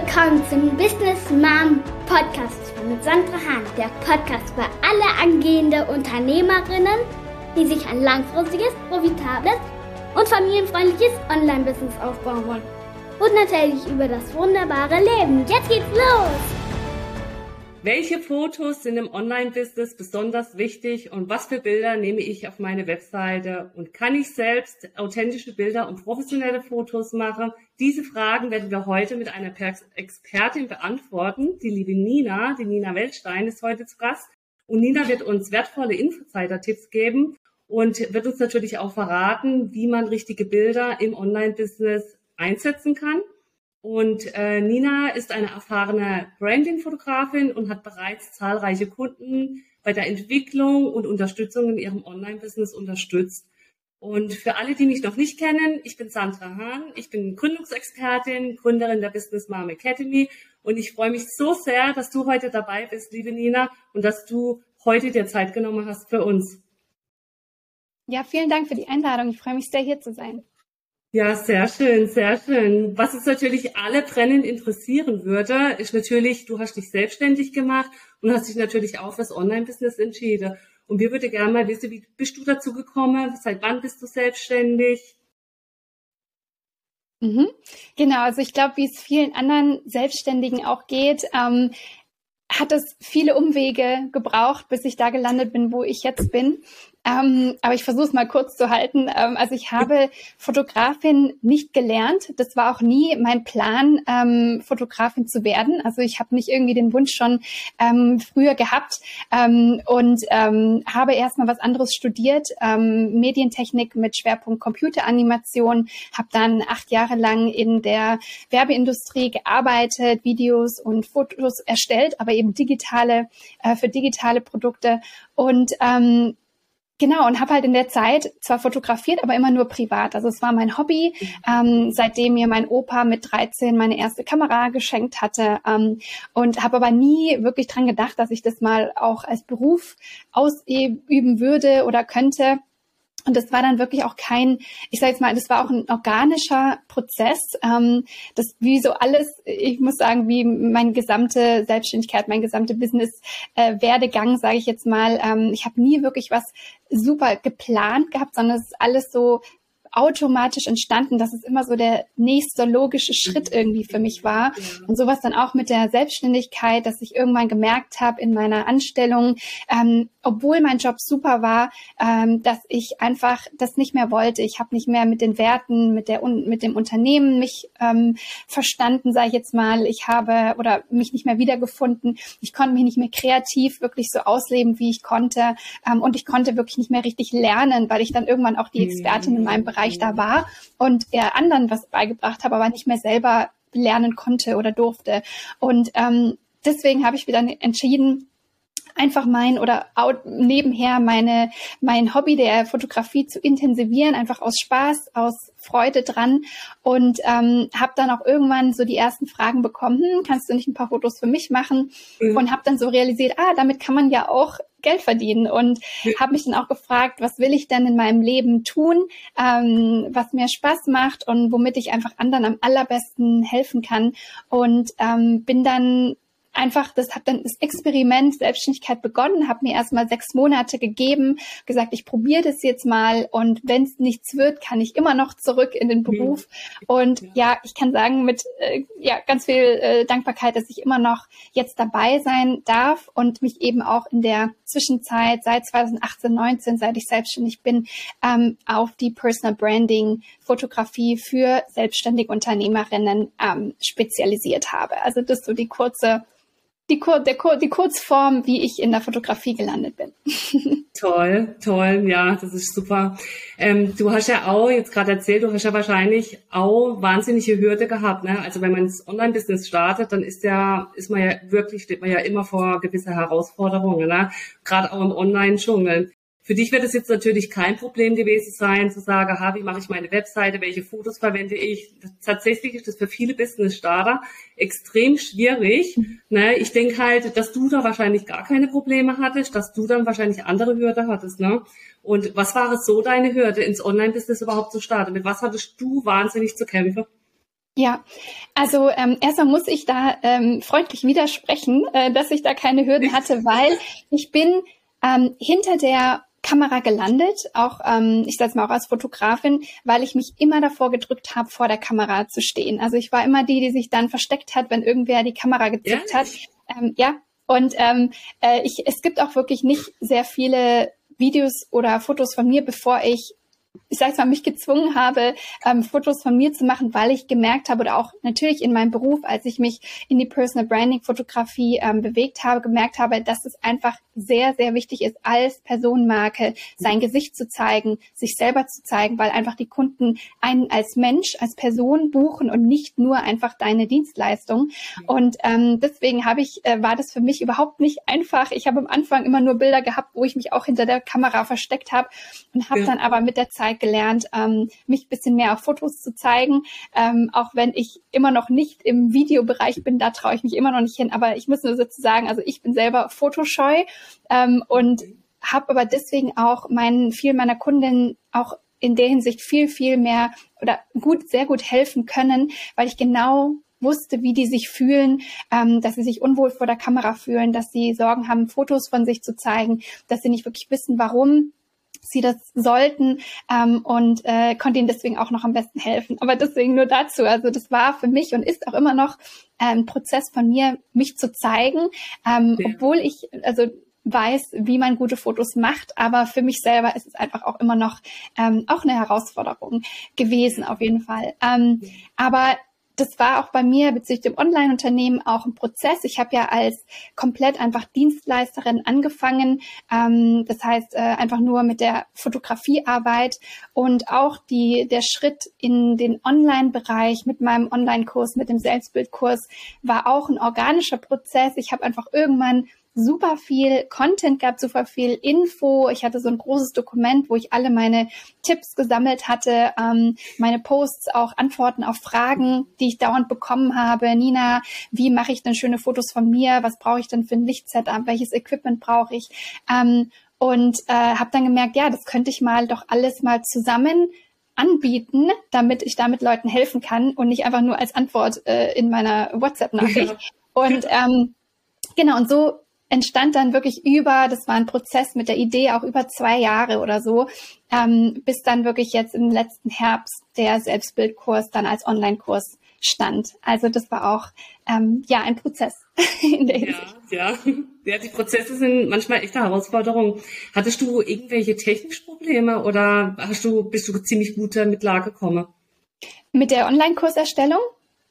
willkommen zum Business Mom Podcast mit Sandra Hahn, der Podcast für alle angehende Unternehmerinnen, die sich ein langfristiges, profitables und familienfreundliches Online-Business aufbauen wollen. Und natürlich über das wunderbare Leben. Jetzt geht's los! Welche Fotos sind im Online-Business besonders wichtig und was für Bilder nehme ich auf meine Webseite und kann ich selbst authentische Bilder und professionelle Fotos machen? Diese Fragen werden wir heute mit einer Expertin beantworten. Die liebe Nina, die Nina Weltstein ist heute zu Gast und Nina wird uns wertvolle Infozeiter-Tipps geben und wird uns natürlich auch verraten, wie man richtige Bilder im Online-Business einsetzen kann. Und äh, Nina ist eine erfahrene Branding-Fotografin und hat bereits zahlreiche Kunden bei der Entwicklung und Unterstützung in ihrem Online-Business unterstützt. Und für alle, die mich noch nicht kennen, ich bin Sandra Hahn, ich bin Gründungsexpertin, Gründerin der Business Mom Academy und ich freue mich so sehr, dass du heute dabei bist, liebe Nina, und dass du heute dir Zeit genommen hast für uns. Ja, vielen Dank für die Einladung. Ich freue mich sehr, hier zu sein. Ja, sehr schön, sehr schön. Was uns natürlich alle brennend interessieren würde, ist natürlich, du hast dich selbstständig gemacht und hast dich natürlich auch fürs Online-Business entschieden. Und wir würden gerne mal wissen, wie bist du dazu gekommen? Seit wann bist du selbstständig? Mhm. Genau, also ich glaube, wie es vielen anderen Selbstständigen auch geht, ähm, hat es viele Umwege gebraucht, bis ich da gelandet bin, wo ich jetzt bin. Ähm, aber ich versuche es mal kurz zu halten. Ähm, also ich habe Fotografin nicht gelernt. Das war auch nie mein Plan, ähm, Fotografin zu werden. Also ich habe nicht irgendwie den Wunsch schon ähm, früher gehabt ähm, und ähm, habe erstmal was anderes studiert, Medientechnik mit Schwerpunkt Computeranimation, habe dann acht Jahre lang in der Werbeindustrie gearbeitet, Videos und Fotos erstellt, aber eben digitale äh, für digitale Produkte und Genau, und habe halt in der Zeit zwar fotografiert, aber immer nur privat. Also es war mein Hobby, ähm, seitdem mir mein Opa mit 13 meine erste Kamera geschenkt hatte. Ähm, und habe aber nie wirklich dran gedacht, dass ich das mal auch als Beruf ausüben würde oder könnte. Und das war dann wirklich auch kein, ich sage jetzt mal, das war auch ein organischer Prozess. Ähm, das wie so alles, ich muss sagen, wie meine gesamte Selbstständigkeit, mein gesamte Business-Werdegang, äh, sage ich jetzt mal. Ähm, ich habe nie wirklich was super geplant gehabt, sondern es ist alles so automatisch entstanden, dass es immer so der nächste logische Schritt mhm. irgendwie für mich war. Und sowas dann auch mit der Selbstständigkeit, dass ich irgendwann gemerkt habe in meiner Anstellung, ähm, obwohl mein Job super war, ähm, dass ich einfach das nicht mehr wollte. Ich habe nicht mehr mit den Werten, mit der mit dem Unternehmen mich ähm, verstanden, sage ich jetzt mal. Ich habe oder mich nicht mehr wiedergefunden. Ich konnte mich nicht mehr kreativ wirklich so ausleben, wie ich konnte. Ähm, und ich konnte wirklich nicht mehr richtig lernen, weil ich dann irgendwann auch die Expertin in meinem Bereich Bereich da war und er anderen was beigebracht habe, aber nicht mehr selber lernen konnte oder durfte. Und ähm, deswegen habe ich wieder entschieden, einfach mein oder nebenher meine mein Hobby der Fotografie zu intensivieren, einfach aus Spaß, aus Freude dran und ähm, habe dann auch irgendwann so die ersten Fragen bekommen, hm, kannst du nicht ein paar Fotos für mich machen? Mhm. Und habe dann so realisiert, ah, damit kann man ja auch Geld verdienen und ja. habe mich dann auch gefragt, was will ich denn in meinem Leben tun, ähm, was mir Spaß macht und womit ich einfach anderen am allerbesten helfen kann und ähm, bin dann einfach, das habe dann das Experiment Selbstständigkeit begonnen, habe mir erstmal sechs Monate gegeben, gesagt, ich probiere das jetzt mal und wenn es nichts wird, kann ich immer noch zurück in den Beruf. Und ja, ich kann sagen mit äh, ja ganz viel äh, Dankbarkeit, dass ich immer noch jetzt dabei sein darf und mich eben auch in der Zwischenzeit seit 2018, 19, seit ich selbstständig bin, ähm, auf die Personal Branding Fotografie für selbstständige Unternehmerinnen ähm, spezialisiert habe. Also das ist so die kurze die, Kur der Kur die Kurzform, wie ich in der Fotografie gelandet bin. toll, toll, ja, das ist super. Ähm, du hast ja auch jetzt gerade erzählt, du hast ja wahrscheinlich auch wahnsinnige Hürde gehabt. Ne? Also wenn man ins Online-Business startet, dann ist ja, ist man ja wirklich, steht man ja immer vor gewisse Herausforderungen, ne? gerade auch im Online-Dschungel. Für dich wird es jetzt natürlich kein Problem gewesen sein, zu sagen, aha, wie mache ich meine Webseite, welche Fotos verwende ich. Tatsächlich ist das für viele Business-Starter extrem schwierig. Mhm. Ne? Ich denke halt, dass du da wahrscheinlich gar keine Probleme hattest, dass du dann wahrscheinlich andere Hürde hattest. Ne? Und was war es so deine Hürde, ins Online-Business überhaupt zu starten? Mit was hattest du wahnsinnig zu kämpfen? Ja, also ähm, erstmal muss ich da ähm, freundlich widersprechen, äh, dass ich da keine Hürden hatte, weil ich bin ähm, hinter der Kamera gelandet, auch ähm, ich sage mal auch als Fotografin, weil ich mich immer davor gedrückt habe, vor der Kamera zu stehen. Also ich war immer die, die sich dann versteckt hat, wenn irgendwer die Kamera gezückt ja. hat. Ähm, ja, und ähm, äh, ich, es gibt auch wirklich nicht sehr viele Videos oder Fotos von mir, bevor ich ich sage mal, mich gezwungen habe, ähm, Fotos von mir zu machen, weil ich gemerkt habe oder auch natürlich in meinem Beruf, als ich mich in die Personal Branding Fotografie ähm, bewegt habe, gemerkt habe, dass es einfach sehr, sehr wichtig ist, als Personenmarke sein Gesicht zu zeigen, sich selber zu zeigen, weil einfach die Kunden einen als Mensch, als Person buchen und nicht nur einfach deine Dienstleistung. Und ähm, deswegen habe ich, äh, war das für mich überhaupt nicht einfach. Ich habe am Anfang immer nur Bilder gehabt, wo ich mich auch hinter der Kamera versteckt habe und habe ja. dann aber mit der Zeit gelernt, ähm, mich ein bisschen mehr auf Fotos zu zeigen, ähm, auch wenn ich immer noch nicht im Videobereich bin, da traue ich mich immer noch nicht hin. Aber ich muss nur sozusagen, also ich bin selber fotoscheu ähm, und habe aber deswegen auch meinen, viel meiner Kundinnen auch in der Hinsicht viel, viel mehr oder gut, sehr gut helfen können, weil ich genau wusste, wie die sich fühlen, ähm, dass sie sich unwohl vor der Kamera fühlen, dass sie Sorgen haben, Fotos von sich zu zeigen, dass sie nicht wirklich wissen, warum sie das sollten ähm, und äh, konnte ihnen deswegen auch noch am besten helfen. Aber deswegen nur dazu. Also das war für mich und ist auch immer noch äh, ein Prozess von mir, mich zu zeigen, ähm, ja. obwohl ich also weiß, wie man gute Fotos macht, aber für mich selber ist es einfach auch immer noch ähm, auch eine Herausforderung gewesen auf jeden Fall. Ähm, aber das war auch bei mir bezüglich dem Online-Unternehmen auch ein Prozess. Ich habe ja als komplett einfach Dienstleisterin angefangen. Ähm, das heißt äh, einfach nur mit der Fotografiearbeit und auch die der Schritt in den Online-Bereich mit meinem Online-Kurs, mit dem Selbstbildkurs war auch ein organischer Prozess. Ich habe einfach irgendwann super viel Content gab, super viel Info. Ich hatte so ein großes Dokument, wo ich alle meine Tipps gesammelt hatte, ähm, meine Posts, auch Antworten auf Fragen, die ich dauernd bekommen habe. Nina, wie mache ich denn schöne Fotos von mir? Was brauche ich denn für ein Lichtsetup? Welches Equipment brauche ich? Ähm, und äh, habe dann gemerkt, ja, das könnte ich mal doch alles mal zusammen anbieten, damit ich damit Leuten helfen kann und nicht einfach nur als Antwort äh, in meiner WhatsApp-Nachricht. Ja. Und ähm, genau, und so entstand dann wirklich über, das war ein Prozess mit der Idee auch über zwei Jahre oder so, ähm, bis dann wirklich jetzt im letzten Herbst der Selbstbildkurs dann als Online-Kurs stand. Also das war auch ähm, ja ein Prozess in der Hinsicht. Ja, ja. ja, die Prozesse sind manchmal echte Herausforderungen. Hattest du irgendwelche technischen Probleme oder hast du bist du ziemlich gut damit klargekommen? Mit der Online-Kurserstellung?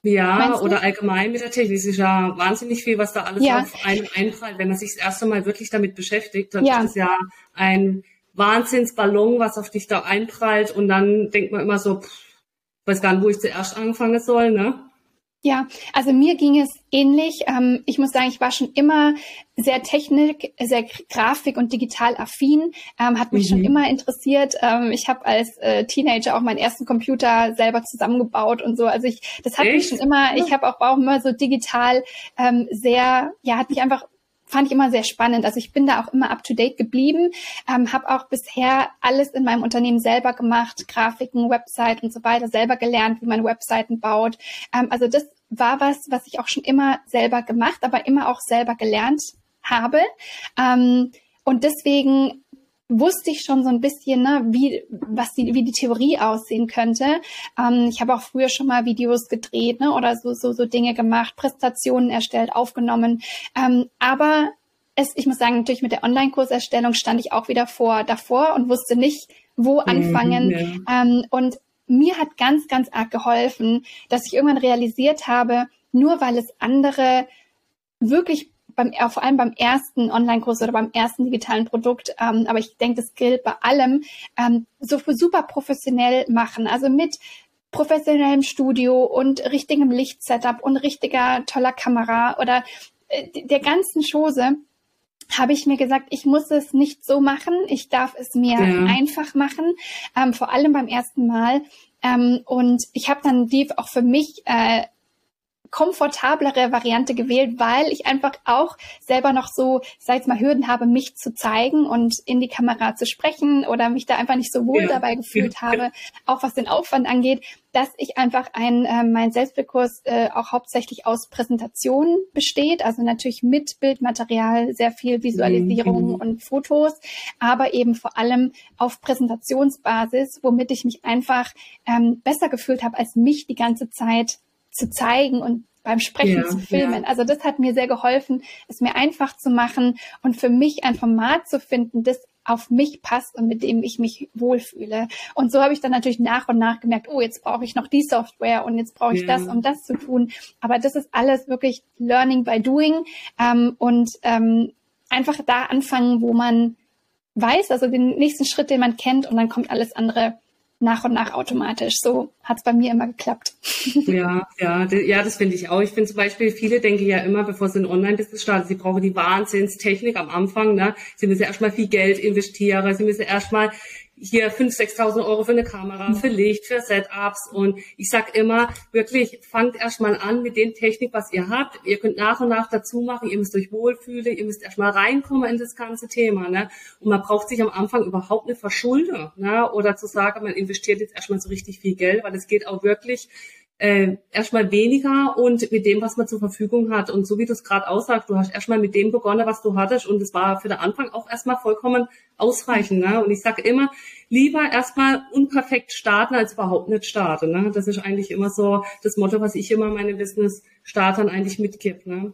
Ja, oder allgemein mit der Technik. Es ist ja wahnsinnig viel, was da alles ja. auf einen einfällt. Wenn man sich das erste Mal wirklich damit beschäftigt, dann ja. ist es ja ein Wahnsinnsballon, was auf dich da einprallt. Und dann denkt man immer so, pff, weiß gar nicht, wo ich zuerst anfangen soll, ne? Ja, also mir ging es ähnlich. Ähm, ich muss sagen, ich war schon immer sehr Technik, sehr Grafik und digital affin, ähm, hat mich mhm. schon immer interessiert. Ähm, ich habe als äh, Teenager auch meinen ersten Computer selber zusammengebaut und so. Also ich, das hat Echt? mich schon immer. Ich habe auch, auch immer so digital ähm, sehr, ja, hat mich einfach fand ich immer sehr spannend. Also ich bin da auch immer up to date geblieben, ähm, habe auch bisher alles in meinem Unternehmen selber gemacht, Grafiken, Website und so weiter, selber gelernt, wie man Webseiten baut. Ähm, also das war was, was ich auch schon immer selber gemacht, aber immer auch selber gelernt habe. Ähm, und deswegen wusste ich schon so ein bisschen, ne, wie, was die, wie die Theorie aussehen könnte. Ähm, ich habe auch früher schon mal Videos gedreht ne, oder so, so, so Dinge gemacht, Präsentationen erstellt, aufgenommen. Ähm, aber es, ich muss sagen, natürlich mit der Online-Kurserstellung stand ich auch wieder vor davor und wusste nicht, wo mhm, anfangen. Mhm, ja. ähm, und mir hat ganz, ganz arg geholfen, dass ich irgendwann realisiert habe, nur weil es andere wirklich beim, vor allem beim ersten Online-Kurs oder beim ersten digitalen Produkt, ähm, aber ich denke, das gilt bei allem, ähm, so super professionell machen. Also mit professionellem Studio und richtigem Lichtsetup und richtiger toller Kamera oder äh, der ganzen Chose habe ich mir gesagt, ich muss es nicht so machen, ich darf es mir ja. einfach machen, ähm, vor allem beim ersten Mal. Ähm, und ich habe dann die auch für mich äh, komfortablere Variante gewählt, weil ich einfach auch selber noch so, sag ich mal, Hürden habe, mich zu zeigen und in die Kamera zu sprechen oder mich da einfach nicht so wohl ja. dabei gefühlt ja. habe, auch was den Aufwand angeht, dass ich einfach ein, äh, mein Selbstbildkurs äh, auch hauptsächlich aus Präsentationen besteht, also natürlich mit Bildmaterial, sehr viel Visualisierung mhm. und Fotos, aber eben vor allem auf Präsentationsbasis, womit ich mich einfach ähm, besser gefühlt habe, als mich die ganze Zeit zu zeigen und beim Sprechen ja, zu filmen. Ja. Also das hat mir sehr geholfen, es mir einfach zu machen und für mich ein Format zu finden, das auf mich passt und mit dem ich mich wohlfühle. Und so habe ich dann natürlich nach und nach gemerkt, oh, jetzt brauche ich noch die Software und jetzt brauche ich ja. das, um das zu tun. Aber das ist alles wirklich Learning by Doing ähm, und ähm, einfach da anfangen, wo man weiß, also den nächsten Schritt, den man kennt und dann kommt alles andere nach und nach automatisch. So hat es bei mir immer geklappt. Ja, ja, ja, das finde ich auch. Ich finde zum Beispiel, viele denken ja immer, bevor sie ein Online-Business starten, sie brauchen die Wahnsinnstechnik am Anfang. Ne? Sie müssen erstmal viel Geld investieren, sie müssen erstmal hier 5.000, 6.000 Euro für eine Kamera, für Licht, für Setups. Und ich sag immer, wirklich, fangt erstmal an mit den Technik, was ihr habt. Ihr könnt nach und nach dazu machen. Ihr müsst euch wohlfühlen. Ihr müsst erstmal reinkommen in das ganze Thema. Ne? Und man braucht sich am Anfang überhaupt nicht verschulden. Ne? Oder zu sagen, man investiert jetzt erstmal so richtig viel Geld, weil es geht auch wirklich äh, erstmal weniger und mit dem, was man zur Verfügung hat. Und so wie du es gerade aussagst, du hast erstmal mit dem begonnen, was du hattest und es war für den Anfang auch erstmal vollkommen ausreichend. Ne? Und ich sage immer, lieber erstmal unperfekt starten, als überhaupt nicht starten. Ne? Das ist eigentlich immer so das Motto, was ich immer meine Business-Startern eigentlich mitgebe. Ne?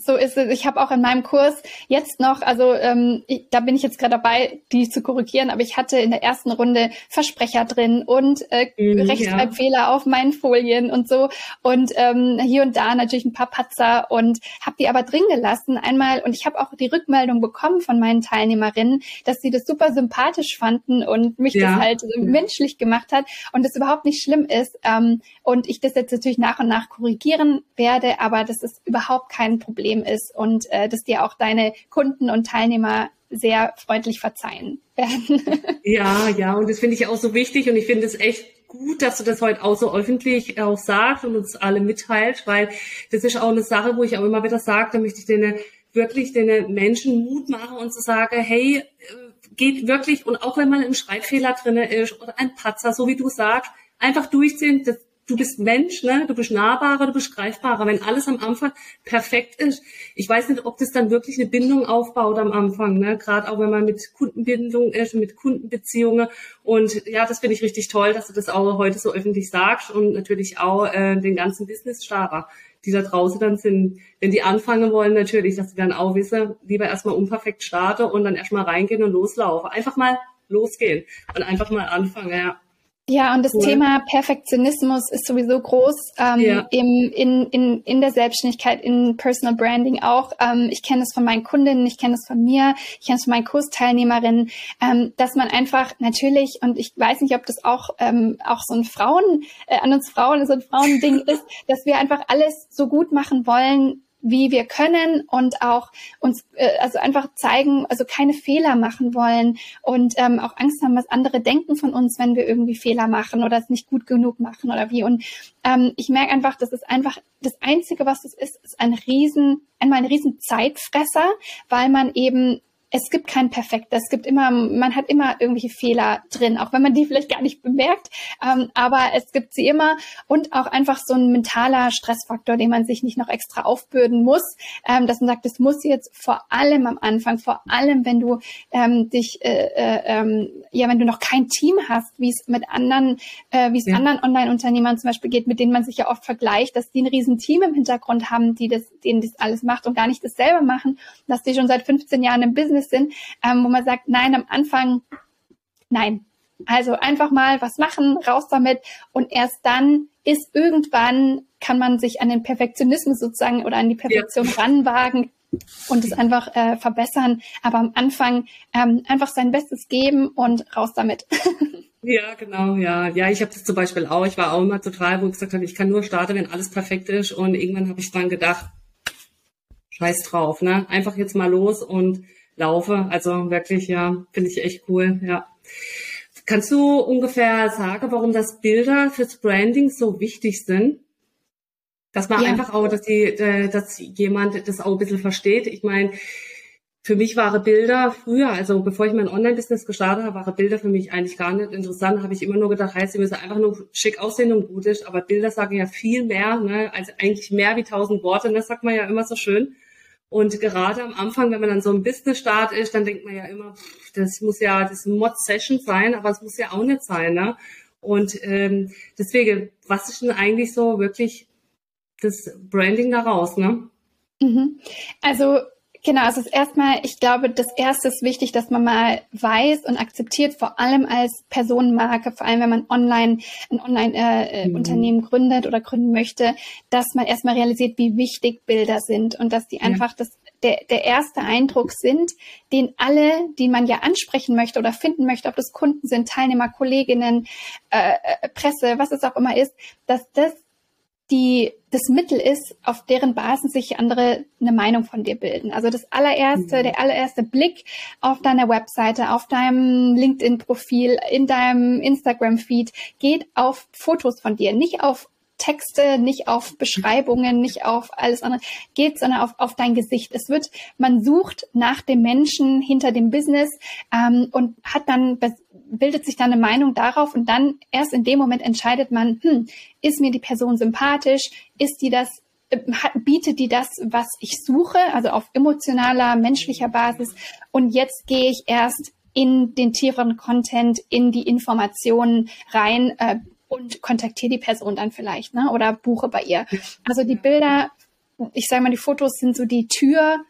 So ist es. Ich habe auch in meinem Kurs jetzt noch, also ähm, ich, da bin ich jetzt gerade dabei, die zu korrigieren, aber ich hatte in der ersten Runde Versprecher drin und äh, mhm, Rechtschreibfehler ja. auf meinen Folien und so und ähm, hier und da natürlich ein paar Patzer und habe die aber drin gelassen einmal und ich habe auch die Rückmeldung bekommen von meinen Teilnehmerinnen, dass sie das super sympathisch fanden und mich ja. das halt menschlich gemacht hat und das überhaupt nicht schlimm ist ähm, und ich das jetzt natürlich nach und nach korrigieren werde, aber das ist überhaupt kein Problem Problem ist und äh, dass dir auch deine Kunden und Teilnehmer sehr freundlich verzeihen werden. ja, ja, und das finde ich auch so wichtig und ich finde es echt gut, dass du das heute auch so öffentlich auch sagst und uns alle mitteilt, weil das ist auch eine Sache, wo ich auch immer wieder sage, da möchte ich denen wirklich den Menschen Mut machen und zu sagen, hey, äh, geht wirklich, und auch wenn man ein Schreibfehler drin ist oder ein Patzer, so wie du sagst, einfach durchziehen, das, du bist Mensch, ne? du bist nahbarer, du bist greifbarer. Wenn alles am Anfang perfekt ist, ich weiß nicht, ob das dann wirklich eine Bindung aufbaut am Anfang, ne? gerade auch wenn man mit Kundenbindung ist, mit Kundenbeziehungen. Und ja, das finde ich richtig toll, dass du das auch heute so öffentlich sagst und natürlich auch äh, den ganzen Business-Starter, die da draußen dann sind, wenn die anfangen wollen, natürlich, dass sie dann auch wissen, lieber erstmal unperfekt starten und dann erstmal reingehen und loslaufen. Einfach mal losgehen und einfach mal anfangen, ja. Ja, und das cool. Thema Perfektionismus ist sowieso groß ähm, ja. im, in, in, in der Selbstständigkeit, in Personal Branding auch. Ähm, ich kenne es von meinen Kundinnen, ich kenne es von mir, ich kenne es von meinen Kursteilnehmerinnen, ähm, dass man einfach natürlich, und ich weiß nicht, ob das auch, ähm, auch so ein Frauen, äh, an uns Frauen so ein Frauending ist, dass wir einfach alles so gut machen wollen, wie wir können und auch uns äh, also einfach zeigen, also keine Fehler machen wollen und ähm, auch Angst haben, was andere denken von uns, wenn wir irgendwie Fehler machen oder es nicht gut genug machen oder wie. Und ähm, ich merke einfach, das ist einfach das Einzige, was es ist, ist ein riesen, einmal ein riesen Zeitfresser, weil man eben es gibt kein Perfekt. Es gibt immer, man hat immer irgendwelche Fehler drin, auch wenn man die vielleicht gar nicht bemerkt. Ähm, aber es gibt sie immer und auch einfach so ein mentaler Stressfaktor, den man sich nicht noch extra aufbürden muss, ähm, dass man sagt, das muss jetzt vor allem am Anfang, vor allem wenn du ähm, dich, äh, äh, ähm, ja, wenn du noch kein Team hast, wie es mit anderen, äh, wie es ja. anderen Online-Unternehmern zum Beispiel geht, mit denen man sich ja oft vergleicht, dass die ein riesen Team im Hintergrund haben, die das, denen das alles macht und gar nicht das selber machen, dass die schon seit 15 Jahren im Business Sind, ähm, wo man sagt, nein, am Anfang, nein. Also einfach mal was machen, raus damit und erst dann ist irgendwann, kann man sich an den Perfektionismus sozusagen oder an die Perfektion ja. ranwagen und es einfach äh, verbessern. Aber am Anfang ähm, einfach sein Bestes geben und raus damit. Ja, genau, ja. Ja, ich habe das zum Beispiel auch. Ich war auch immer total, wo ich gesagt habe, ich kann nur starten, wenn alles perfekt ist. Und irgendwann habe ich dann gedacht, scheiß drauf, ne? Einfach jetzt mal los und laufe. Also wirklich, ja, finde ich echt cool, ja. Kannst du ungefähr sagen, warum das Bilder fürs Branding so wichtig sind? Dass man ja. einfach auch, dass die, äh, dass jemand das auch ein bisschen versteht. Ich meine, für mich waren Bilder früher, also bevor ich mein Online-Business gestartet habe, waren Bilder für mich eigentlich gar nicht interessant. Habe ich immer nur gedacht, heißt, sie müssen einfach nur schick aussehen und gut ist. Aber Bilder sagen ja viel mehr, ne, als eigentlich mehr wie tausend Worte. das sagt man ja immer so schön. Und gerade am Anfang, wenn man dann so ein Business-Start ist, dann denkt man ja immer, das muss ja das Mod-Session sein, aber es muss ja auch nicht sein. Ne? Und ähm, deswegen, was ist denn eigentlich so wirklich das Branding daraus? Ne? Mhm. Also Genau, also erstmal, ich glaube, das erste ist wichtig, dass man mal weiß und akzeptiert, vor allem als Personenmarke, vor allem wenn man online ein Online-Unternehmen äh, mhm. gründet oder gründen möchte, dass man erstmal realisiert, wie wichtig Bilder sind und dass die einfach das der, der erste Eindruck sind, den alle, die man ja ansprechen möchte oder finden möchte, ob das Kunden sind, Teilnehmer, Kolleginnen, äh, äh Presse, was es auch immer ist, dass das die das Mittel ist, auf deren Basis sich andere eine Meinung von dir bilden. Also das allererste, mhm. der allererste Blick auf deiner Webseite, auf deinem LinkedIn-Profil, in deinem Instagram-Feed geht auf Fotos von dir, nicht auf Texte, nicht auf Beschreibungen, nicht auf alles andere geht, sondern auf, auf dein Gesicht. Es wird, man sucht nach dem Menschen hinter dem Business ähm, und hat dann bildet sich dann eine Meinung darauf und dann erst in dem Moment entscheidet man, hm, ist mir die Person sympathisch, ist die das äh, bietet die das, was ich suche, also auf emotionaler, menschlicher Basis. Und jetzt gehe ich erst in den tieferen Content, in die Informationen rein äh, und kontaktiere die Person dann vielleicht, ne? Oder buche bei ihr. Also die Bilder, ich sage mal, die Fotos sind so die Tür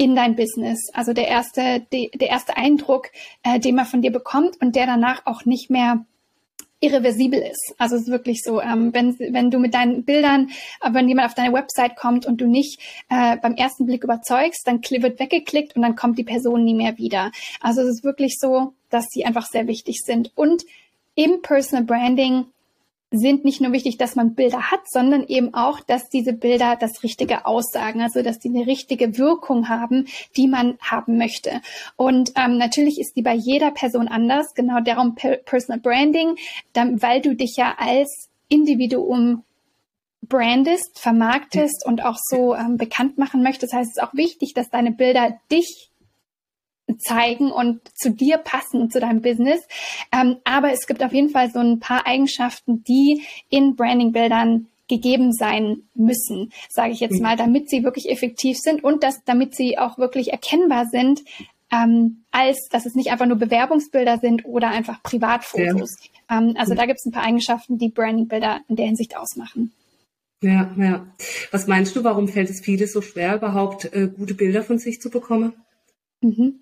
in dein Business. Also der erste, die, der erste Eindruck, äh, den man von dir bekommt und der danach auch nicht mehr irreversibel ist. Also es ist wirklich so, ähm, wenn, wenn du mit deinen Bildern, äh, wenn jemand auf deine Website kommt und du nicht äh, beim ersten Blick überzeugst, dann wird weggeklickt und dann kommt die Person nie mehr wieder. Also es ist wirklich so, dass sie einfach sehr wichtig sind. Und im Personal Branding sind nicht nur wichtig, dass man Bilder hat, sondern eben auch, dass diese Bilder das Richtige aussagen, also dass die eine richtige Wirkung haben, die man haben möchte. Und ähm, natürlich ist die bei jeder Person anders, genau darum Personal Branding, dann, weil du dich ja als Individuum brandest, vermarktest und auch so ähm, bekannt machen möchtest. Das heißt, es ist auch wichtig, dass deine Bilder dich zeigen und zu dir passen, zu deinem Business. Ähm, aber es gibt auf jeden Fall so ein paar Eigenschaften, die in Branding-Bildern gegeben sein müssen, sage ich jetzt mhm. mal, damit sie wirklich effektiv sind und dass, damit sie auch wirklich erkennbar sind, ähm, als dass es nicht einfach nur Bewerbungsbilder sind oder einfach Privatfotos. Ja. Ähm, also mhm. da gibt es ein paar Eigenschaften, die Branding-Bilder in der Hinsicht ausmachen. Ja, ja. Was meinst du, warum fällt es viele so schwer, überhaupt äh, gute Bilder von sich zu bekommen? Mhm.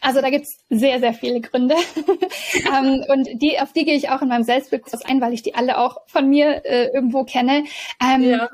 Also da gibt's sehr, sehr viele Gründe. ähm, und die, auf die gehe ich auch in meinem Selbstbildkurs ein, weil ich die alle auch von mir äh, irgendwo kenne. Ähm, ja.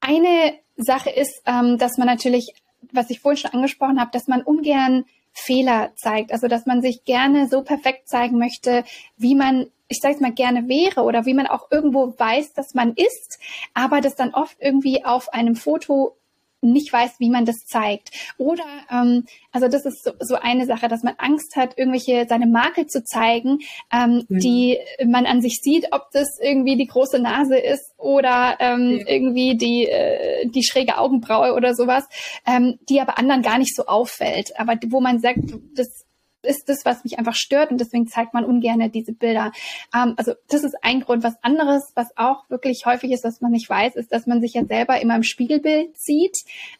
Eine Sache ist, ähm, dass man natürlich, was ich vorhin schon angesprochen habe, dass man ungern Fehler zeigt. Also dass man sich gerne so perfekt zeigen möchte, wie man ich sage mal gerne wäre oder wie man auch irgendwo weiß, dass man ist, aber das dann oft irgendwie auf einem Foto nicht weiß, wie man das zeigt. Oder, ähm, also das ist so, so eine Sache, dass man Angst hat, irgendwelche seine Makel zu zeigen, ähm, mhm. die man an sich sieht, ob das irgendwie die große Nase ist oder ähm, ja. irgendwie die, äh, die schräge Augenbraue oder sowas, ähm, die aber anderen gar nicht so auffällt. Aber wo man sagt, das ist das, was mich einfach stört und deswegen zeigt man ungern diese Bilder. Ähm, also das ist ein Grund. Was anderes, was auch wirklich häufig ist, was man nicht weiß, ist, dass man sich ja selber immer im Spiegelbild sieht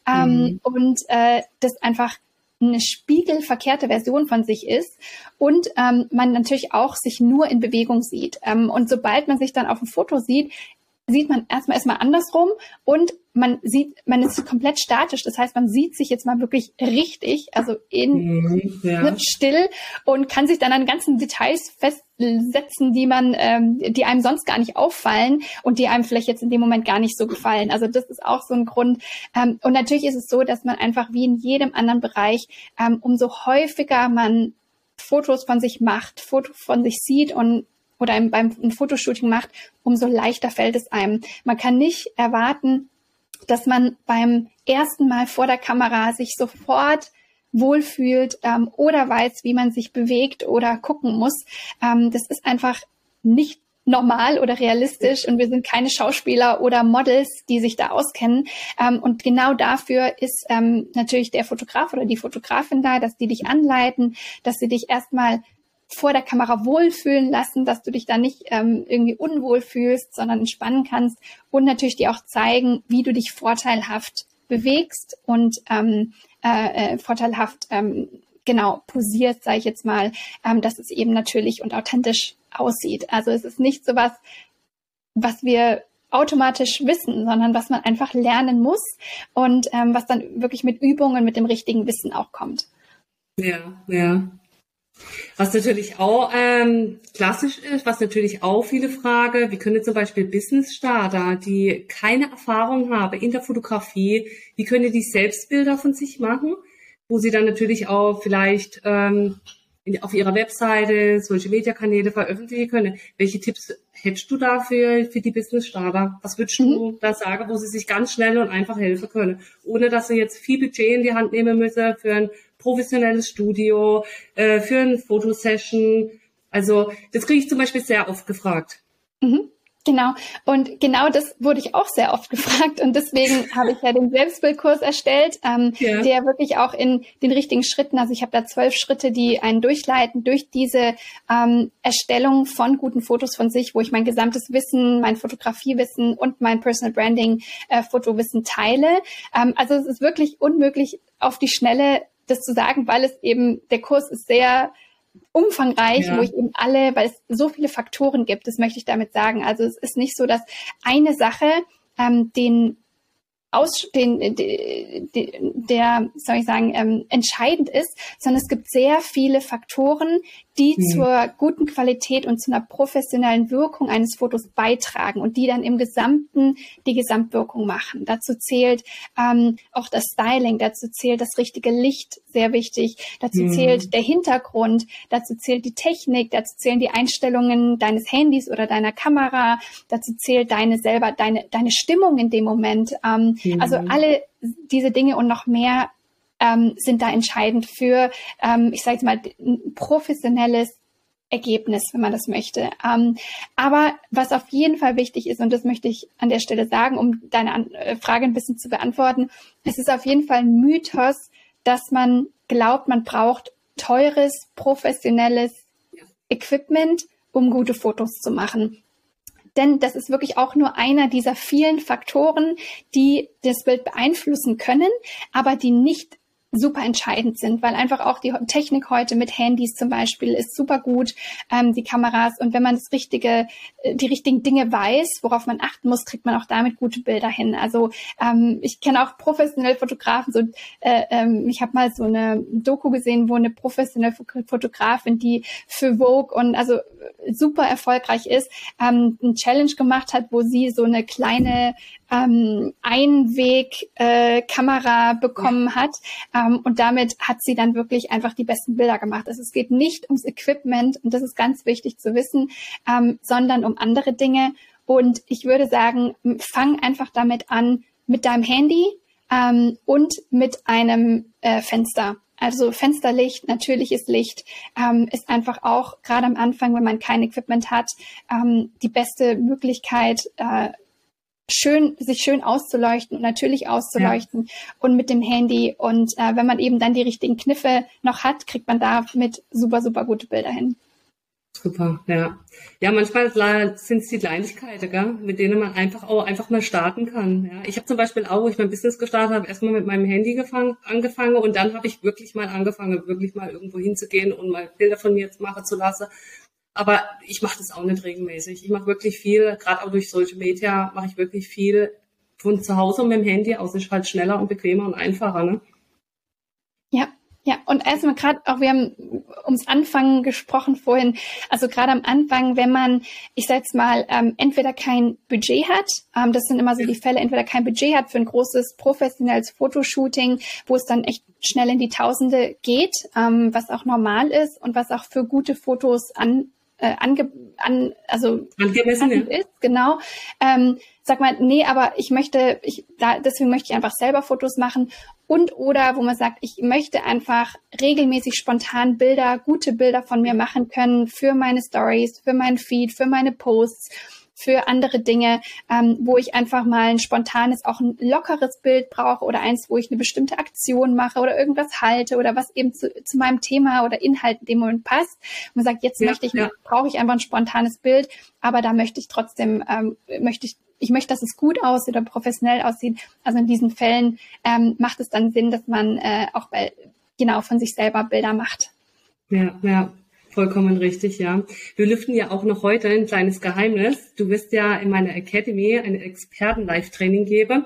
ähm, mhm. und äh, das einfach eine spiegelverkehrte Version von sich ist und ähm, man natürlich auch sich nur in Bewegung sieht. Ähm, und sobald man sich dann auf dem Foto sieht, sieht man erstmal erstmal andersrum und man sieht, man ist komplett statisch. Das heißt, man sieht sich jetzt mal wirklich richtig, also in mhm, ja. still und kann sich dann an ganzen Details festsetzen, die man, ähm, die einem sonst gar nicht auffallen und die einem vielleicht jetzt in dem Moment gar nicht so gefallen. Also das ist auch so ein Grund. Ähm, und natürlich ist es so, dass man einfach wie in jedem anderen Bereich, ähm, umso häufiger man Fotos von sich macht, Fotos von sich sieht und oder ein, beim ein Fotoshooting macht, umso leichter fällt es einem. Man kann nicht erwarten, dass man beim ersten Mal vor der Kamera sich sofort wohlfühlt ähm, oder weiß, wie man sich bewegt oder gucken muss. Ähm, das ist einfach nicht normal oder realistisch und wir sind keine Schauspieler oder Models, die sich da auskennen. Ähm, und genau dafür ist ähm, natürlich der Fotograf oder die Fotografin da, dass die dich anleiten, dass sie dich erstmal vor der Kamera wohlfühlen lassen, dass du dich da nicht ähm, irgendwie unwohl fühlst, sondern entspannen kannst und natürlich dir auch zeigen, wie du dich vorteilhaft bewegst und ähm, äh, äh, vorteilhaft ähm, genau posiert, sage ich jetzt mal, ähm, dass es eben natürlich und authentisch aussieht. Also es ist nicht so was, was wir automatisch wissen, sondern was man einfach lernen muss und ähm, was dann wirklich mit Übungen, mit dem richtigen Wissen auch kommt. Ja, ja. Was natürlich auch ähm, klassisch ist, was natürlich auch viele fragen, wie können zum Beispiel Business-Starter, die keine Erfahrung haben in der Fotografie, wie können die Selbstbilder von sich machen, wo sie dann natürlich auch vielleicht ähm, in, auf ihrer Webseite, Social Media Kanäle veröffentlichen können. Welche Tipps hättest du da für, für die Business Starter? Was würdest mhm. du da sagen, wo sie sich ganz schnell und einfach helfen können, ohne dass sie jetzt viel Budget in die Hand nehmen müssen für ein professionelles Studio, äh, für eine Fotosession? Also das kriege ich zum Beispiel sehr oft gefragt. Mhm. Genau. Und genau das wurde ich auch sehr oft gefragt. Und deswegen habe ich ja den Selbstbildkurs erstellt, ähm, ja. der wirklich auch in den richtigen Schritten, also ich habe da zwölf Schritte, die einen durchleiten durch diese ähm, Erstellung von guten Fotos von sich, wo ich mein gesamtes Wissen, mein Fotografiewissen und mein Personal Branding äh, Fotowissen teile. Ähm, also es ist wirklich unmöglich auf die Schnelle das zu sagen, weil es eben, der Kurs ist sehr umfangreich, ja. wo ich eben alle, weil es so viele Faktoren gibt, das möchte ich damit sagen. Also es ist nicht so, dass eine Sache ähm, den aus den, der, soll ich sagen, ähm, entscheidend ist, sondern es gibt sehr viele Faktoren, die mhm. zur guten Qualität und zu einer professionellen Wirkung eines Fotos beitragen und die dann im Gesamten die Gesamtwirkung machen. Dazu zählt ähm, auch das Styling, dazu zählt das richtige Licht, sehr wichtig, dazu mhm. zählt der Hintergrund, dazu zählt die Technik, dazu zählen die Einstellungen deines Handys oder deiner Kamera, dazu zählt deine selber, deine, deine Stimmung in dem Moment. Ähm, mhm. Also alle diese Dinge und noch mehr ähm, sind da entscheidend für, ähm, ich sage jetzt mal, ein professionelles Ergebnis, wenn man das möchte. Ähm, aber was auf jeden Fall wichtig ist, und das möchte ich an der Stelle sagen, um deine an äh, Frage ein bisschen zu beantworten, es ist auf jeden Fall ein Mythos, dass man glaubt, man braucht teures, professionelles Equipment, um gute Fotos zu machen. Denn das ist wirklich auch nur einer dieser vielen Faktoren, die das Bild beeinflussen können, aber die nicht super entscheidend sind, weil einfach auch die Technik heute mit Handys zum Beispiel ist super gut, ähm, die Kameras und wenn man das richtige, äh, die richtigen Dinge weiß, worauf man achten muss, kriegt man auch damit gute Bilder hin. Also ähm, ich kenne auch professionelle Fotografen, so äh, ähm, ich habe mal so eine Doku gesehen, wo eine professionelle Fotografin, die für Vogue und also super erfolgreich ist, ähm, ein Challenge gemacht hat, wo sie so eine kleine ähm, Einweg-Kamera äh, bekommen hat. Ähm, und damit hat sie dann wirklich einfach die besten Bilder gemacht. Also es geht nicht ums Equipment, und das ist ganz wichtig zu wissen, ähm, sondern um andere Dinge. Und ich würde sagen, fang einfach damit an, mit deinem Handy ähm, und mit einem äh, Fenster. Also Fensterlicht, natürliches Licht ähm, ist einfach auch gerade am Anfang, wenn man kein Equipment hat, ähm, die beste Möglichkeit, äh, schön, sich schön auszuleuchten und natürlich auszuleuchten ja. und mit dem Handy. Und äh, wenn man eben dann die richtigen Kniffe noch hat, kriegt man damit super, super gute Bilder hin. Super, ja. Ja, manchmal sind es die Kleinigkeiten, gell, mit denen man einfach auch einfach mal starten kann. Ja. Ich habe zum Beispiel auch, wo ich mein Business gestartet habe, erstmal mit meinem Handy gefang, angefangen und dann habe ich wirklich mal angefangen, wirklich mal irgendwo hinzugehen und mal Bilder von mir jetzt machen zu lassen aber ich mache das auch nicht regelmäßig. Ich mache wirklich viel, gerade auch durch Social Media mache ich wirklich viel von zu Hause mit dem Handy aus. Ist halt schneller und bequemer und einfacher, ne? Ja, ja, und erstmal gerade auch, wir haben ums Anfangen gesprochen vorhin, also gerade am Anfang, wenn man, ich sag jetzt mal, ähm, entweder kein Budget hat, ähm, das sind immer so die Fälle, entweder kein Budget hat für ein großes professionelles Fotoshooting, wo es dann echt schnell in die Tausende geht, ähm, was auch normal ist und was auch für gute Fotos an äh, ange, an, also angemessen ja. ist, genau. Ähm, sag mal, nee, aber ich möchte, ich, da, deswegen möchte ich einfach selber Fotos machen und oder wo man sagt, ich möchte einfach regelmäßig spontan Bilder, gute Bilder von mir machen können für meine Stories, für meinen Feed, für meine Posts für andere Dinge, ähm, wo ich einfach mal ein spontanes, auch ein lockeres Bild brauche oder eins, wo ich eine bestimmte Aktion mache oder irgendwas halte oder was eben zu, zu meinem Thema oder Inhalt in dem Moment passt. Und man sagt, jetzt ja, möchte ich, ja. brauche ich einfach ein spontanes Bild, aber da möchte ich trotzdem, ähm, möchte ich ich möchte, dass es gut aussieht oder professionell aussieht. Also in diesen Fällen ähm, macht es dann Sinn, dass man äh, auch bei, genau von sich selber Bilder macht. Ja, ja. Vollkommen richtig, ja. Wir lüften ja auch noch heute ein kleines Geheimnis. Du wirst ja in meiner Academy ein Experten-Live-Training geben.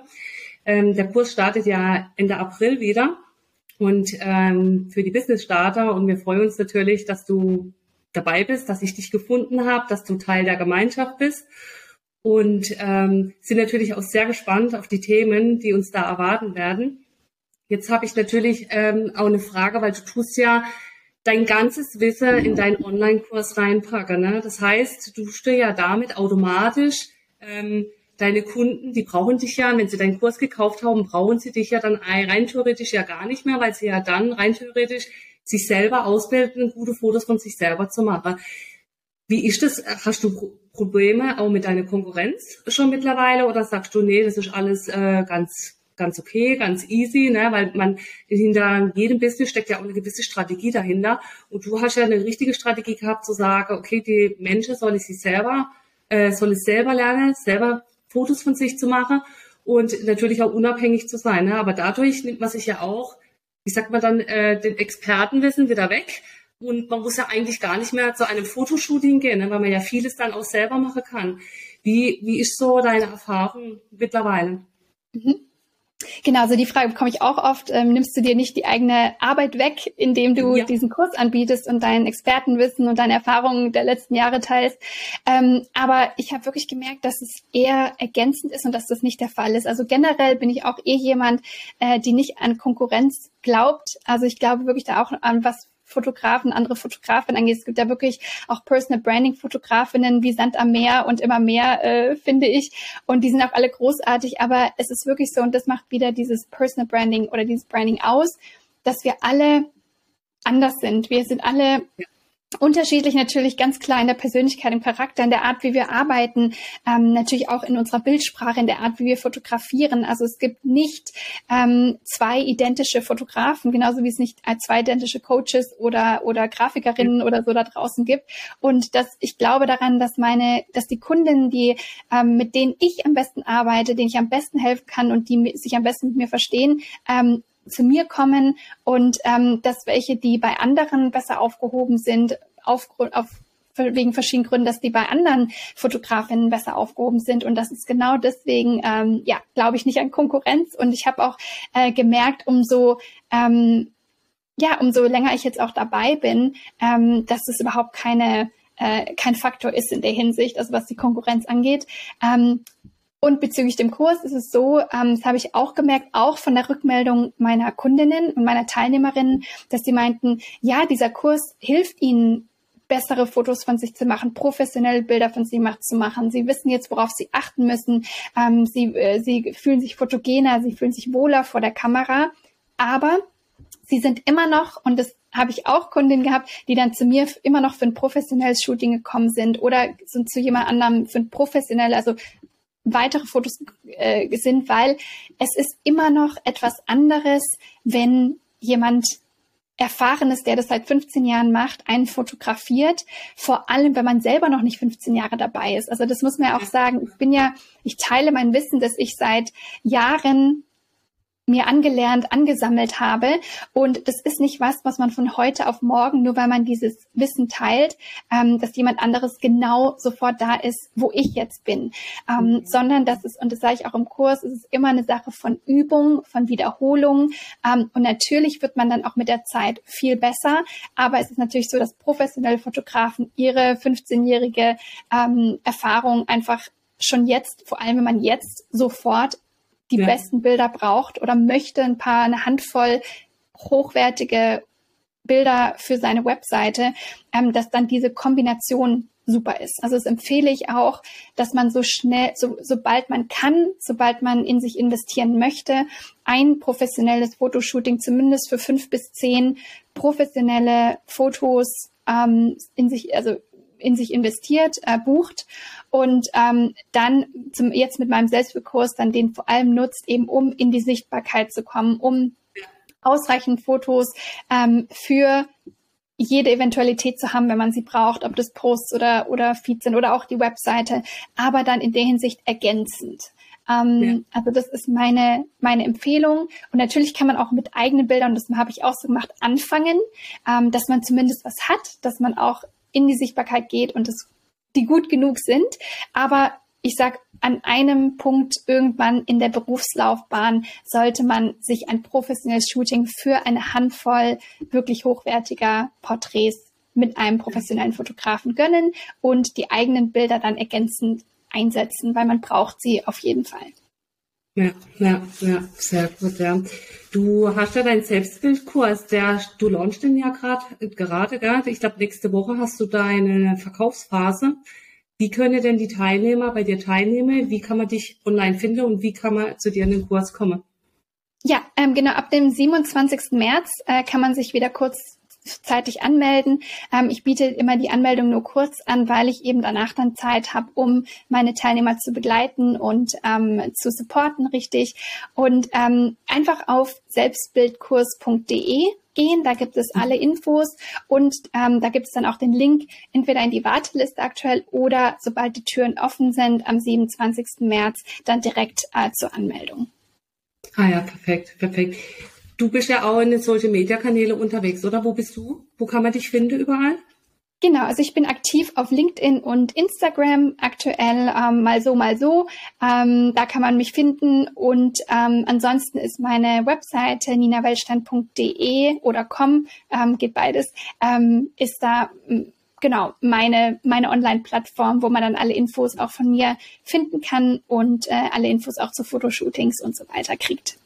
Ähm, der Kurs startet ja Ende April wieder und ähm, für die Business-Starter und wir freuen uns natürlich, dass du dabei bist, dass ich dich gefunden habe, dass du Teil der Gemeinschaft bist und ähm, sind natürlich auch sehr gespannt auf die Themen, die uns da erwarten werden. Jetzt habe ich natürlich ähm, auch eine Frage, weil du tust ja dein ganzes Wissen in deinen Online-Kurs reinpacke. Ne? Das heißt, du stehst ja damit automatisch ähm, deine Kunden, die brauchen dich ja, wenn sie deinen Kurs gekauft haben, brauchen sie dich ja dann rein theoretisch ja gar nicht mehr, weil sie ja dann rein theoretisch sich selber ausbilden, gute Fotos von sich selber zu machen. Wie ist das? Hast du Probleme auch mit deiner Konkurrenz schon mittlerweile oder sagst du, nee, das ist alles äh, ganz ganz okay, ganz easy, ne? weil man hinter jedem Business steckt ja auch eine gewisse Strategie dahinter. Und du hast ja eine richtige Strategie gehabt zu sagen, okay, die Menschen sollen sich selber, äh, sollen es selber lernen, selber Fotos von sich zu machen und natürlich auch unabhängig zu sein. Ne? Aber dadurch nimmt man sich ja auch, wie sagt man dann, äh, den Expertenwissen wieder weg. Und man muss ja eigentlich gar nicht mehr zu einem Fotoshooting gehen, ne? weil man ja vieles dann auch selber machen kann. Wie, wie ist so deine Erfahrung mittlerweile? Mhm. Genau, also die Frage bekomme ich auch oft. Ähm, nimmst du dir nicht die eigene Arbeit weg, indem du ja. diesen Kurs anbietest und dein Expertenwissen und deine Erfahrungen der letzten Jahre teilst? Ähm, aber ich habe wirklich gemerkt, dass es eher ergänzend ist und dass das nicht der Fall ist. Also generell bin ich auch eh jemand, äh, die nicht an Konkurrenz glaubt. Also ich glaube wirklich da auch an was Fotografen, andere Fotografinnen angeht. Es gibt ja wirklich auch Personal Branding Fotografinnen wie Sand am Meer und immer mehr, äh, finde ich. Und die sind auch alle großartig. Aber es ist wirklich so, und das macht wieder dieses Personal Branding oder dieses Branding aus, dass wir alle anders sind. Wir sind alle unterschiedlich natürlich ganz klar in der Persönlichkeit, im Charakter, in der Art, wie wir arbeiten, ähm, natürlich auch in unserer Bildsprache, in der Art, wie wir fotografieren. Also es gibt nicht ähm, zwei identische Fotografen, genauso wie es nicht äh, zwei identische Coaches oder oder Grafikerinnen oder so da draußen gibt. Und dass ich glaube daran, dass meine, dass die Kundinnen, die ähm, mit denen ich am besten arbeite, denen ich am besten helfen kann und die sich am besten mit mir verstehen, ähm, zu mir kommen und ähm, dass welche, die bei anderen besser aufgehoben sind, auf, auf wegen verschiedenen Gründen, dass die bei anderen Fotografinnen besser aufgehoben sind. Und das ist genau deswegen, ähm, ja, glaube ich nicht an Konkurrenz. Und ich habe auch äh, gemerkt, umso ähm, ja, umso länger ich jetzt auch dabei bin, ähm, dass es überhaupt keine äh, kein Faktor ist in der Hinsicht, also was die Konkurrenz angeht. Ähm, und bezüglich dem Kurs ist es so, ähm, das habe ich auch gemerkt, auch von der Rückmeldung meiner Kundinnen und meiner Teilnehmerinnen, dass sie meinten, ja, dieser Kurs hilft ihnen bessere Fotos von sich zu machen, professionelle Bilder von sich zu machen. Sie wissen jetzt, worauf sie achten müssen. Ähm, sie, äh, sie fühlen sich fotogener, sie fühlen sich wohler vor der Kamera. Aber sie sind immer noch, und das habe ich auch Kundinnen gehabt, die dann zu mir immer noch für ein professionelles Shooting gekommen sind oder sind zu jemand anderem für ein professionelles, also weitere Fotos äh, sind, weil es ist immer noch etwas anderes, wenn jemand Erfahrenes, der das seit 15 Jahren macht, einen fotografiert, vor allem, wenn man selber noch nicht 15 Jahre dabei ist. Also das muss man ja auch sagen. Ich bin ja, ich teile mein Wissen, dass ich seit Jahren mir angelernt, angesammelt habe. Und das ist nicht was, was man von heute auf morgen, nur weil man dieses Wissen teilt, ähm, dass jemand anderes genau sofort da ist, wo ich jetzt bin, ähm, mhm. sondern das ist, und das sage ich auch im Kurs, es ist immer eine Sache von Übung, von Wiederholung. Ähm, und natürlich wird man dann auch mit der Zeit viel besser. Aber es ist natürlich so, dass professionelle Fotografen ihre 15-jährige ähm, Erfahrung einfach schon jetzt, vor allem wenn man jetzt sofort die ja. besten Bilder braucht oder möchte ein paar, eine Handvoll hochwertige Bilder für seine Webseite, ähm, dass dann diese Kombination super ist. Also das empfehle ich auch, dass man so schnell, so, sobald man kann, sobald man in sich investieren möchte, ein professionelles Fotoshooting zumindest für fünf bis zehn professionelle Fotos ähm, in sich, also in sich investiert, äh, bucht und ähm, dann zum, jetzt mit meinem Selbstbekurs dann den vor allem nutzt, eben um in die Sichtbarkeit zu kommen, um ausreichend Fotos ähm, für jede Eventualität zu haben, wenn man sie braucht, ob das Posts oder, oder Feeds sind oder auch die Webseite, aber dann in der Hinsicht ergänzend. Ähm, ja. Also das ist meine, meine Empfehlung. Und natürlich kann man auch mit eigenen Bildern, das habe ich auch so gemacht, anfangen, ähm, dass man zumindest was hat, dass man auch in die Sichtbarkeit geht und das, die gut genug sind. Aber ich sag, an einem Punkt irgendwann in der Berufslaufbahn sollte man sich ein professionelles Shooting für eine Handvoll wirklich hochwertiger Porträts mit einem professionellen Fotografen gönnen und die eigenen Bilder dann ergänzend einsetzen, weil man braucht sie auf jeden Fall. Ja, ja, ja, sehr gut, ja. Du hast ja deinen Selbstbildkurs, der, du launchst den ja gerade, gerade, gerade. Ich glaube, nächste Woche hast du deine Verkaufsphase. Wie können denn die Teilnehmer bei dir teilnehmen? Wie kann man dich online finden und wie kann man zu dir in den Kurs kommen? Ja, ähm, genau, ab dem 27. März äh, kann man sich wieder kurz zeitig anmelden. Ähm, ich biete immer die Anmeldung nur kurz an, weil ich eben danach dann Zeit habe, um meine Teilnehmer zu begleiten und ähm, zu supporten, richtig. Und ähm, einfach auf selbstbildkurs.de gehen. Da gibt es alle Infos und ähm, da gibt es dann auch den Link entweder in die Warteliste aktuell oder sobald die Türen offen sind am 27. März dann direkt äh, zur Anmeldung. Ah ja, perfekt, perfekt. Du bist ja auch in den Social Media Kanäle unterwegs, oder? Wo bist du? Wo kann man dich finden überall? Genau, also ich bin aktiv auf LinkedIn und Instagram aktuell ähm, mal so, mal so. Ähm, da kann man mich finden und ähm, ansonsten ist meine Webseite ninawelstand.de oder com, ähm, geht beides, ähm, ist da genau meine meine Online-Plattform, wo man dann alle Infos auch von mir finden kann und äh, alle Infos auch zu Fotoshootings und so weiter kriegt.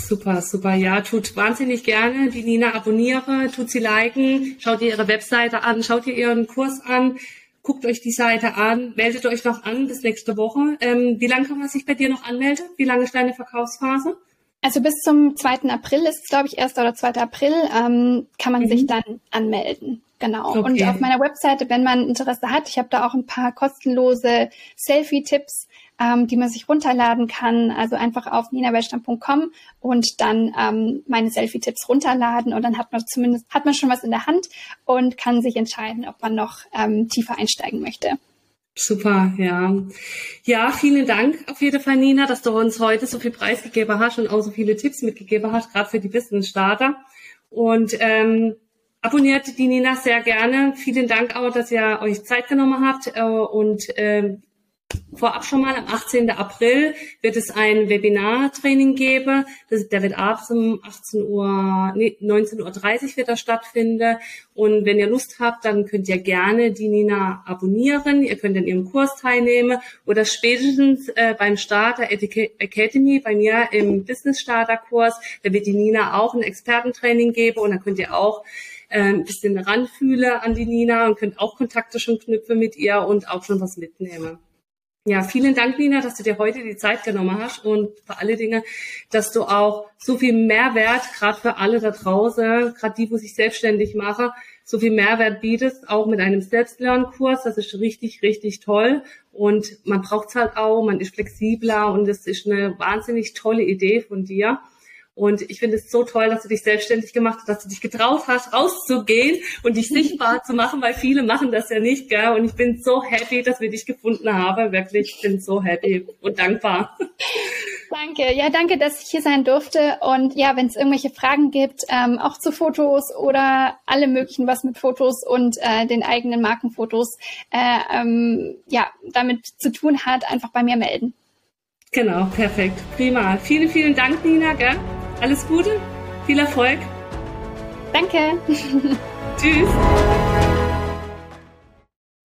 Super, super. Ja, tut wahnsinnig gerne. Die Nina abonniere, tut sie liken, schaut ihr ihre Webseite an, schaut ihr ihren Kurs an, guckt euch die Seite an, meldet euch noch an bis nächste Woche. Ähm, wie lange kann man sich bei dir noch anmelden? Wie lange ist deine Verkaufsphase? Also bis zum 2. April ist es, glaube ich, 1. oder 2. April, ähm, kann man mhm. sich dann anmelden. Genau. Okay. Und auf meiner Webseite, wenn man Interesse hat, ich habe da auch ein paar kostenlose Selfie-Tipps, ähm, die man sich runterladen kann. Also einfach auf ninawelstamm.com und dann ähm, meine Selfie-Tipps runterladen und dann hat man zumindest hat man schon was in der Hand und kann sich entscheiden, ob man noch ähm, tiefer einsteigen möchte. Super, ja. Ja, vielen Dank auf jeden Fall, Nina, dass du uns heute so viel preisgegeben hast und auch so viele Tipps mitgegeben hast, gerade für die Business-Starter. Und ähm, abonniert die Nina sehr gerne. Vielen Dank auch, dass ihr euch Zeit genommen habt äh, und äh, vorab schon mal, am 18. April wird es ein Webinar-Training geben. Das, der wird abends um 18 Uhr, nee, 19.30 Uhr wird er stattfinden. Und wenn ihr Lust habt, dann könnt ihr gerne die Nina abonnieren. Ihr könnt in ihrem Kurs teilnehmen oder spätestens äh, beim Starter Academy, bei mir im Business Starter Kurs, da wird die Nina auch ein Expertentraining geben und dann könnt ihr auch äh, ein bisschen ranfühlen an die Nina und könnt auch Kontakte schon knüpfen mit ihr und auch schon was mitnehmen. Ja, vielen Dank, Nina, dass du dir heute die Zeit genommen hast und vor alle Dinge, dass du auch so viel Mehrwert, gerade für alle da draußen, gerade die, wo sich selbstständig machen, so viel Mehrwert bietest, auch mit einem Selbstlernkurs. Das ist richtig, richtig toll. Und man braucht es halt auch, man ist flexibler und es ist eine wahnsinnig tolle Idee von dir. Und ich finde es so toll, dass du dich selbstständig gemacht hast, dass du dich getraut hast, rauszugehen und dich sichtbar zu machen, weil viele machen das ja nicht, gell? Und ich bin so happy, dass wir dich gefunden haben. Wirklich, ich bin so happy und dankbar. Danke. Ja, danke, dass ich hier sein durfte. Und ja, wenn es irgendwelche Fragen gibt, ähm, auch zu Fotos oder alle möglichen, was mit Fotos und äh, den eigenen Markenfotos äh, ähm, ja, damit zu tun hat, einfach bei mir melden. Genau, perfekt. Prima. Vielen, vielen Dank, Nina. Gell? Alles Gute, viel Erfolg. Danke. Tschüss.